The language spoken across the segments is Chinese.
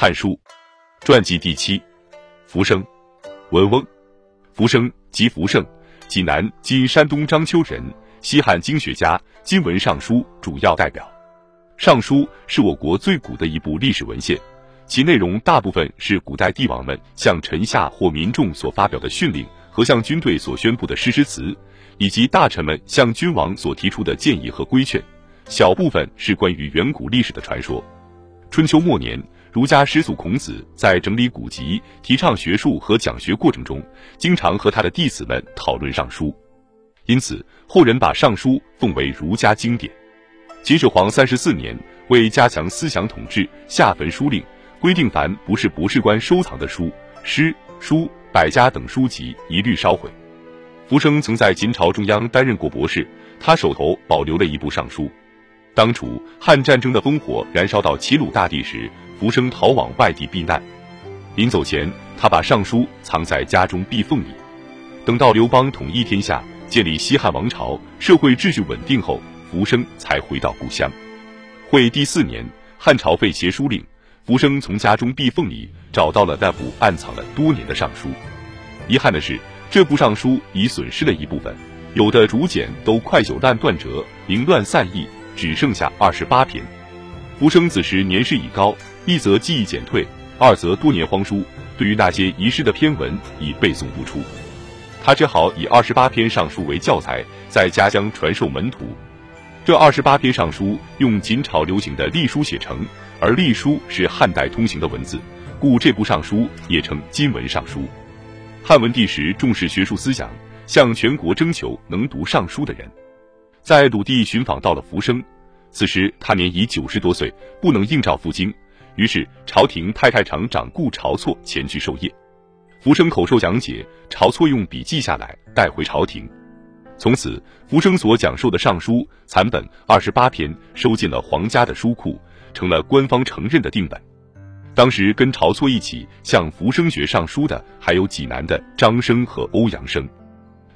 汉书》传记第七，福生，文翁，福生即福盛，济南今山东章丘人，西汉经学家，今文尚书主要代表。《尚书》是我国最古的一部历史文献，其内容大部分是古代帝王们向臣下或民众所发表的训令和向军队所宣布的誓师词，以及大臣们向君王所提出的建议和规劝。小部分是关于远古历史的传说。春秋末年，儒家师祖孔子在整理古籍、提倡学术和讲学过程中，经常和他的弟子们讨论《尚书》，因此后人把《尚书》奉为儒家经典。秦始皇三十四年，为加强思想统治，下焚书令，规定凡不是博士官收藏的书、诗、书、百家等书籍，一律烧毁。福生曾在秦朝中央担任过博士，他手头保留了一部《尚书》。当楚汉战争的烽火燃烧到齐鲁大地时，浮生逃往外地避难。临走前，他把《尚书》藏在家中壁缝里。等到刘邦统一天下，建立西汉王朝，社会秩序稳定后。浮生才回到故乡。会第四年，汉朝废邪书令，浮生从家中壁缝里找到了那部暗藏了多年的尚书。遗憾的是，这部尚书已损失了一部分，有的竹简都快朽烂断折，凌乱散佚，只剩下二十八篇。浮生此时年事已高，一则记忆减退，二则多年荒疏，对于那些遗失的篇文已背诵不出。他只好以二十八篇尚书为教材，在家乡传授门徒。这二十八篇尚书用秦朝流行的隶书写成，而隶书是汉代通行的文字，故这部尚书也称今文尚书。汉文帝时重视学术思想，向全国征求能读尚书的人。在鲁地寻访到了福生，此时他年已九十多岁，不能应召赴京，于是朝廷派太常长顾晁错前去授业。福生口授讲解，晁错用笔记下来带回朝廷。从此，福生所讲授的《尚书》残本二十八篇收进了皇家的书库，成了官方承认的定本。当时跟晁错一起向福生学《尚书》的，还有济南的张生和欧阳生。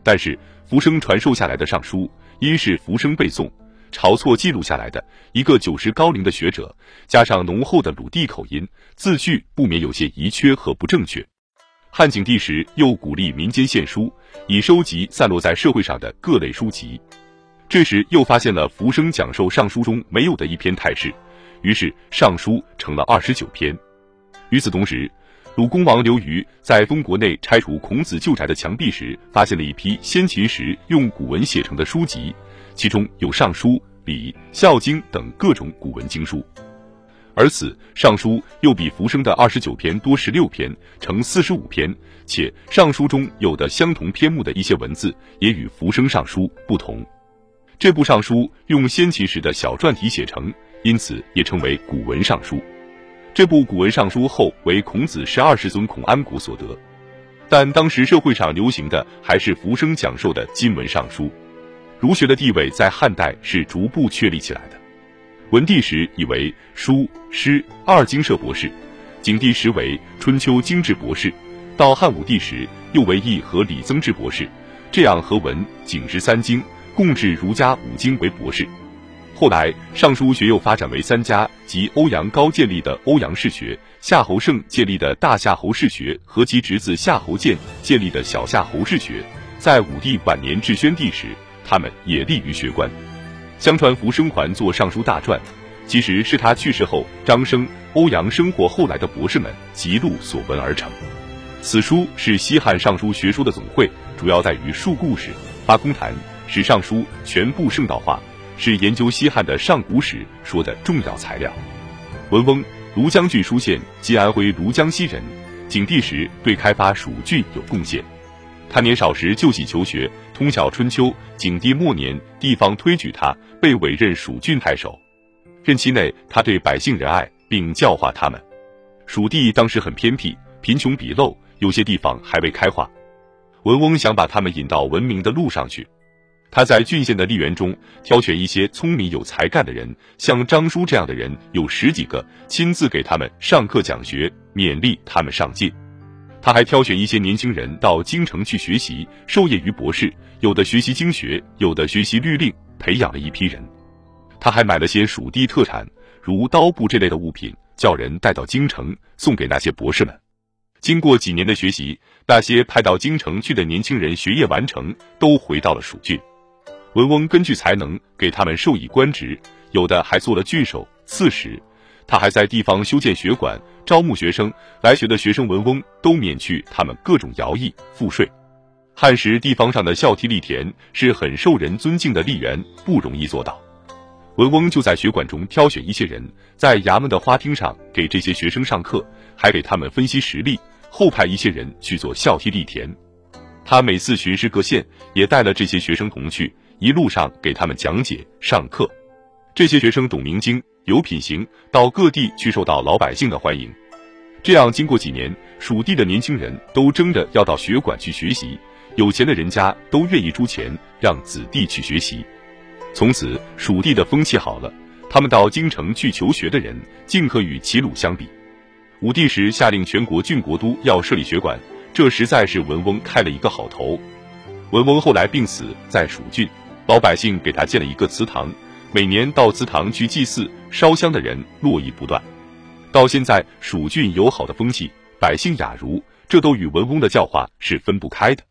但是，福生传授下来的《尚书》，因是福生背诵，晁错记录下来的，一个九十高龄的学者，加上浓厚的鲁地口音，字句不免有些遗缺和不正确。汉景帝时，又鼓励民间献书，以收集散落在社会上的各类书籍。这时，又发现了浮生讲授《尚书》中没有的一篇太史，于是《尚书》成了二十九篇。与此同时，鲁公王刘虞在封国内拆除孔子旧宅的墙壁时，发现了一批先秦时用古文写成的书籍，其中有《尚书》《礼》《孝经》等各种古文经书。而此《尚书》又比福生的二十九篇多十六篇，成四十五篇，且《尚书》中有的相同篇目的一些文字也与福生《尚书》不同。这部《尚书》用先秦时的小篆体写成，因此也称为古文尚书。这部古文尚书后为孔子十二世孙孔安国所得，但当时社会上流行的还是福生讲授的今文尚书。儒学的地位在汉代是逐步确立起来的。文帝时以为书诗二经社博士，景帝时为春秋经志博士，到汉武帝时又为易和礼曾志博士，这样和文景之三经共治儒家五经为博士。后来尚书学又发展为三家，即欧阳高建立的欧阳氏学，夏侯胜建立的大夏侯氏学和其侄子夏侯建建立的小夏侯氏学。在武帝晚年至宣帝时，他们也立于学官。相传福生还作《尚书大传》，其实是他去世后，张生、欧阳生或后来的博士们辑录所闻而成。此书是西汉尚书学说的总汇，主要在于述故事、发公谈，使尚书全部圣道化，是研究西汉的上古史说的重要材料。文翁，庐江郡舒县（今安徽庐江西人），景帝时对开发蜀郡有贡献。他年少时就喜求学，通晓春秋。景帝末年，地方推举他，被委任蜀郡太守。任期内，他对百姓仁爱，并教化他们。蜀地当时很偏僻，贫穷鄙陋，有些地方还未开化。文翁想把他们引到文明的路上去。他在郡县的吏员中挑选一些聪明有才干的人，像张叔这样的人有十几个，亲自给他们上课讲学，勉励他们上进。他还挑选一些年轻人到京城去学习，授业于博士，有的学习经学，有的学习律令，培养了一批人。他还买了些蜀地特产，如刀布这类的物品，叫人带到京城送给那些博士们。经过几年的学习，那些派到京城去的年轻人学业完成，都回到了蜀郡。文翁根据才能给他们授以官职，有的还做了郡守、刺史。他还在地方修建学馆，招募学生。来学的学生，文翁都免去他们各种徭役、赋税。汉时地方上的孝悌立田是很受人尊敬的吏员，不容易做到。文翁就在学馆中挑选一些人，在衙门的花厅上给这些学生上课，还给他们分析实例，后派一些人去做孝悌立田。他每次巡视各县，也带了这些学生同去，一路上给他们讲解上课。这些学生懂明经，有品行，到各地去受到老百姓的欢迎。这样，经过几年，蜀地的年轻人都争着要到学馆去学习。有钱的人家都愿意出钱让子弟去学习，从此蜀地的风气好了。他们到京城去求学的人，竟可与齐鲁相比。武帝时下令全国郡国都要设立学馆，这实在是文翁开了一个好头。文翁后来病死在蜀郡，老百姓给他建了一个祠堂，每年到祠堂去祭祀烧香的人络绎不断。到现在，蜀郡友好的风气，百姓雅儒，这都与文翁的教化是分不开的。